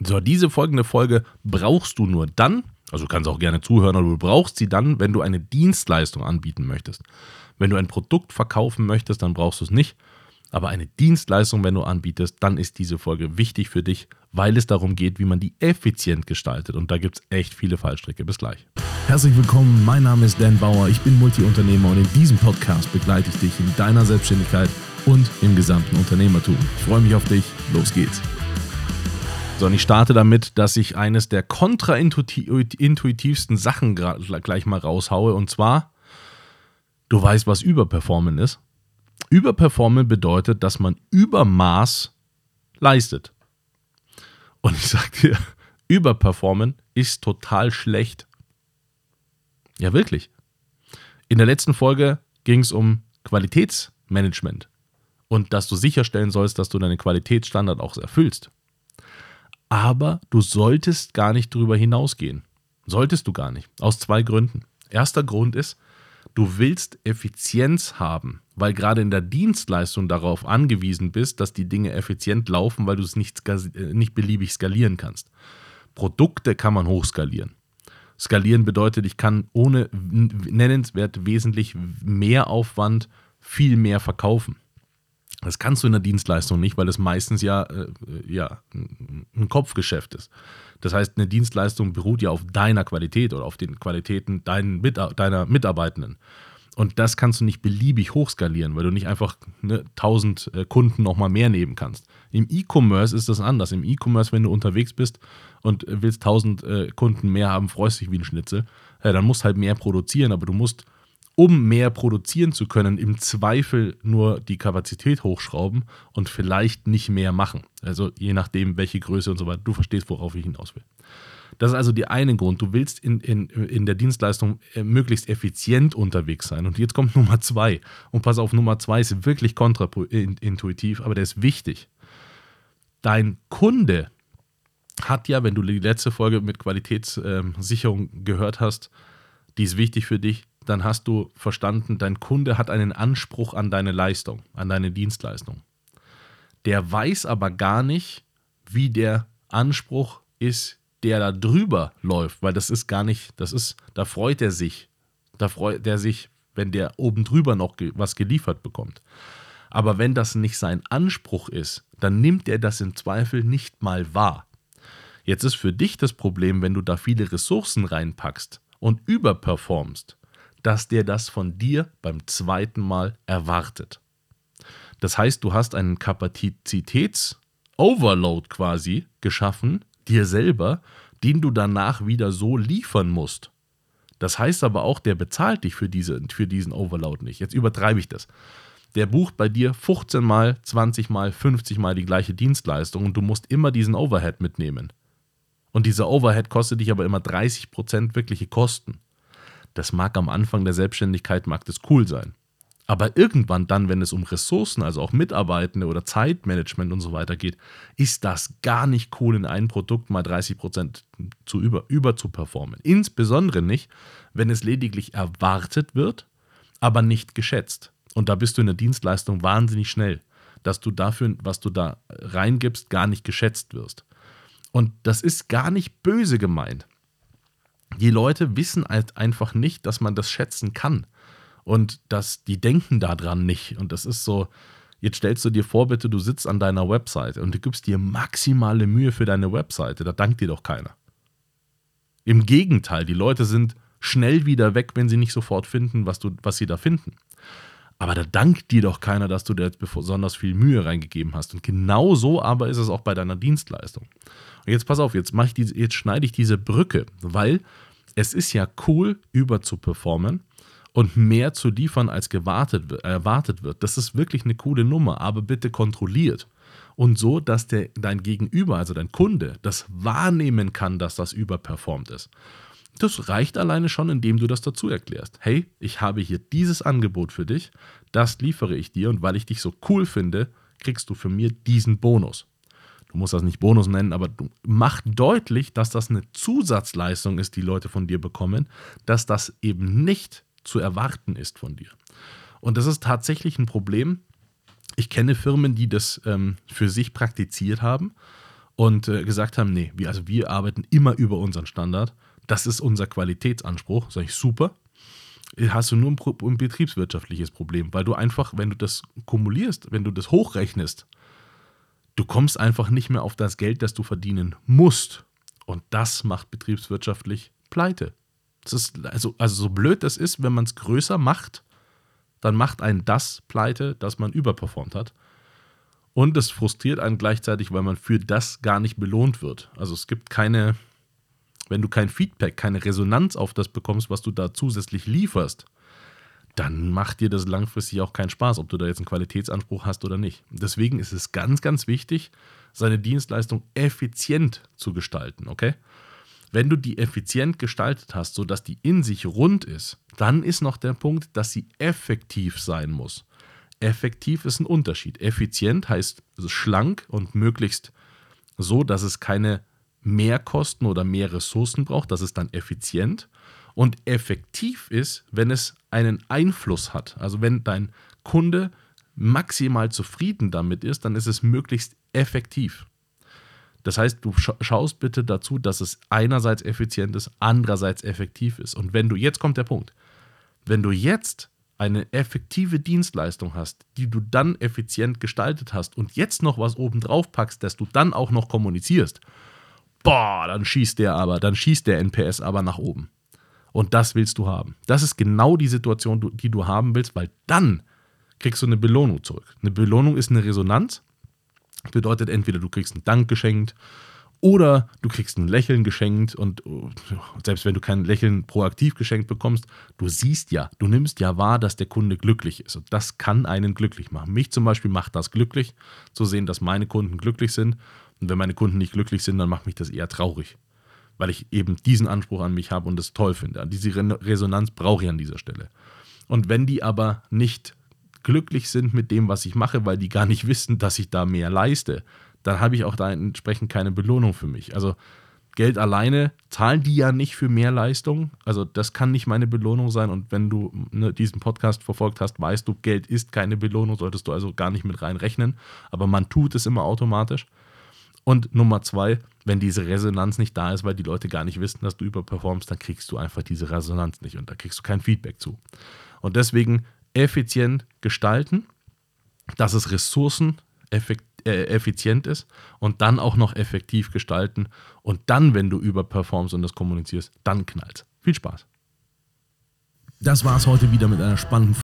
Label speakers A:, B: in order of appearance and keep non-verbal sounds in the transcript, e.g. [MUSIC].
A: So, diese folgende Folge brauchst du nur dann, also du kannst auch gerne zuhören, aber du brauchst sie dann, wenn du eine Dienstleistung anbieten möchtest. Wenn du ein Produkt verkaufen möchtest, dann brauchst du es nicht. Aber eine Dienstleistung, wenn du anbietest, dann ist diese Folge wichtig für dich, weil es darum geht, wie man die effizient gestaltet. Und da gibt es echt viele Fallstricke. Bis gleich.
B: Herzlich willkommen, mein Name ist Dan Bauer, ich bin Multiunternehmer und in diesem Podcast begleite ich dich in deiner Selbstständigkeit und im gesamten Unternehmertum. Ich freue mich auf dich, los geht's.
A: Und ich starte damit, dass ich eines der kontraintuitivsten Sachen gleich mal raushaue. Und zwar, du weißt, was Überperformen ist. Überperformen bedeutet, dass man Übermaß leistet. Und ich sage dir, Überperformen ist total schlecht. Ja, wirklich. In der letzten Folge ging es um Qualitätsmanagement und dass du sicherstellen sollst, dass du deine Qualitätsstandard auch erfüllst aber du solltest gar nicht darüber hinausgehen. Solltest du gar nicht. Aus zwei Gründen. Erster Grund ist, du willst Effizienz haben, weil gerade in der Dienstleistung darauf angewiesen bist, dass die Dinge effizient laufen, weil du es nicht, äh, nicht beliebig skalieren kannst. Produkte kann man hochskalieren. Skalieren bedeutet, ich kann ohne nennenswert wesentlich mehr Aufwand viel mehr verkaufen. Das kannst du in der Dienstleistung nicht, weil es meistens ja, äh, ja ein Kopfgeschäft ist. Das heißt, eine Dienstleistung beruht ja auf deiner Qualität oder auf den Qualitäten dein, deiner Mitarbeitenden. Und das kannst du nicht beliebig hochskalieren, weil du nicht einfach ne, 1000 äh, Kunden nochmal mehr nehmen kannst. Im E-Commerce ist das anders. Im E-Commerce, wenn du unterwegs bist und willst 1000 äh, Kunden mehr haben, freust dich wie ein Schnitzel, äh, dann musst halt mehr produzieren, aber du musst um mehr produzieren zu können, im Zweifel nur die Kapazität hochschrauben und vielleicht nicht mehr machen. Also je nachdem, welche Größe und so weiter. Du verstehst, worauf ich hinaus will. Das ist also der eine Grund. Du willst in, in, in der Dienstleistung äh, möglichst effizient unterwegs sein. Und jetzt kommt [LAUGHS] Nummer zwei. Und pass auf, Nummer zwei ist wirklich kontraintuitiv, aber der ist wichtig. Dein Kunde hat ja, wenn du die letzte Folge mit Qualitätssicherung ähm, gehört hast, die ist wichtig für dich, dann hast du verstanden, dein Kunde hat einen Anspruch an deine Leistung, an deine Dienstleistung. Der weiß aber gar nicht, wie der Anspruch ist, der da drüber läuft, weil das ist gar nicht, das ist, da freut er sich. Da freut er sich, wenn der oben drüber noch was geliefert bekommt. Aber wenn das nicht sein Anspruch ist, dann nimmt er das im Zweifel nicht mal wahr. Jetzt ist für dich das Problem, wenn du da viele Ressourcen reinpackst und überperformst, dass der das von dir beim zweiten Mal erwartet. Das heißt, du hast einen Kapazitäts-Overload quasi geschaffen, dir selber, den du danach wieder so liefern musst. Das heißt aber auch, der bezahlt dich für, diese, für diesen Overload nicht. Jetzt übertreibe ich das. Der bucht bei dir 15 mal, 20 mal, 50 mal die gleiche Dienstleistung und du musst immer diesen Overhead mitnehmen. Und dieser Overhead kostet dich aber immer 30% wirkliche Kosten. Das mag am Anfang der Selbstständigkeit, mag das cool sein. Aber irgendwann dann, wenn es um Ressourcen, also auch Mitarbeitende oder Zeitmanagement und so weiter geht, ist das gar nicht cool, in einem Produkt mal 30% zu über, über zu performen. Insbesondere nicht, wenn es lediglich erwartet wird, aber nicht geschätzt. Und da bist du in der Dienstleistung wahnsinnig schnell, dass du dafür, was du da reingibst, gar nicht geschätzt wirst. Und das ist gar nicht böse gemeint die Leute wissen halt einfach nicht, dass man das schätzen kann. Und dass die denken daran nicht. Und das ist so, jetzt stellst du dir vor, bitte, du sitzt an deiner Webseite und du gibst dir maximale Mühe für deine Webseite. Da dankt dir doch keiner. Im Gegenteil, die Leute sind schnell wieder weg, wenn sie nicht sofort finden, was, du, was sie da finden. Aber da dankt dir doch keiner, dass du da jetzt besonders viel Mühe reingegeben hast. Und genau so aber ist es auch bei deiner Dienstleistung. Und jetzt pass auf, jetzt, ich diese, jetzt schneide ich diese Brücke, weil es ist ja cool, über zu performen und mehr zu liefern, als gewartet, erwartet wird. Das ist wirklich eine coole Nummer, aber bitte kontrolliert. Und so, dass der, dein Gegenüber, also dein Kunde, das wahrnehmen kann, dass das überperformt ist. Das reicht alleine schon, indem du das dazu erklärst. Hey, ich habe hier dieses Angebot für dich, das liefere ich dir und weil ich dich so cool finde, kriegst du für mir diesen Bonus du musst das nicht Bonus nennen, aber du mach deutlich, dass das eine Zusatzleistung ist, die Leute von dir bekommen, dass das eben nicht zu erwarten ist von dir. Und das ist tatsächlich ein Problem. Ich kenne Firmen, die das ähm, für sich praktiziert haben und äh, gesagt haben, nee, wir, also wir arbeiten immer über unseren Standard. Das ist unser Qualitätsanspruch. Sag ich, super. Hast du nur ein, ein betriebswirtschaftliches Problem, weil du einfach, wenn du das kumulierst, wenn du das hochrechnest, du kommst einfach nicht mehr auf das Geld, das du verdienen musst. Und das macht betriebswirtschaftlich pleite. Also, also so blöd das ist, wenn man es größer macht, dann macht einen das pleite, dass man überperformt hat. Und es frustriert einen gleichzeitig, weil man für das gar nicht belohnt wird. Also es gibt keine, wenn du kein Feedback, keine Resonanz auf das bekommst, was du da zusätzlich lieferst, dann macht dir das langfristig auch keinen Spaß, ob du da jetzt einen Qualitätsanspruch hast oder nicht. Deswegen ist es ganz, ganz wichtig, seine Dienstleistung effizient zu gestalten, okay? Wenn du die effizient gestaltet hast, sodass die in sich rund ist, dann ist noch der Punkt, dass sie effektiv sein muss. Effektiv ist ein Unterschied. Effizient heißt schlank und möglichst so, dass es keine Mehrkosten oder mehr Ressourcen braucht. Das ist dann effizient. Und effektiv ist, wenn es einen Einfluss hat. Also wenn dein Kunde maximal zufrieden damit ist, dann ist es möglichst effektiv. Das heißt, du schaust bitte dazu, dass es einerseits effizient ist, andererseits effektiv ist. Und wenn du, jetzt kommt der Punkt, wenn du jetzt eine effektive Dienstleistung hast, die du dann effizient gestaltet hast und jetzt noch was oben drauf packst, dass du dann auch noch kommunizierst, boah, dann schießt der aber, dann schießt der NPS aber nach oben. Und das willst du haben. Das ist genau die Situation, die du haben willst, weil dann kriegst du eine Belohnung zurück. Eine Belohnung ist eine Resonanz. Bedeutet entweder du kriegst einen Dank geschenkt oder du kriegst ein Lächeln geschenkt und oh, selbst wenn du kein Lächeln proaktiv geschenkt bekommst, du siehst ja, du nimmst ja wahr, dass der Kunde glücklich ist. Und das kann einen glücklich machen. Mich zum Beispiel macht das glücklich, zu sehen, dass meine Kunden glücklich sind. Und wenn meine Kunden nicht glücklich sind, dann macht mich das eher traurig. Weil ich eben diesen Anspruch an mich habe und es toll finde. Diese Resonanz brauche ich an dieser Stelle. Und wenn die aber nicht glücklich sind mit dem, was ich mache, weil die gar nicht [LAUGHS] wissen, dass ich da mehr leiste, dann habe ich auch da entsprechend keine Belohnung für mich. Also Geld alleine zahlen die ja nicht für mehr Leistung. Also das kann nicht meine Belohnung sein. Und wenn du ne, diesen Podcast verfolgt hast, weißt du, Geld ist keine Belohnung, solltest du also gar nicht mit reinrechnen. Aber man tut es immer automatisch. Und Nummer zwei, wenn diese Resonanz nicht da ist, weil die Leute gar nicht wissen, dass du überperformst, dann kriegst du einfach diese Resonanz nicht und da kriegst du kein Feedback zu. Und deswegen effizient gestalten, dass es Ressourcen effektiv äh, ist und dann auch noch effektiv gestalten und dann, wenn du überperformst und das kommunizierst, dann knallt. Viel Spaß.
B: Das war es heute wieder mit einer spannenden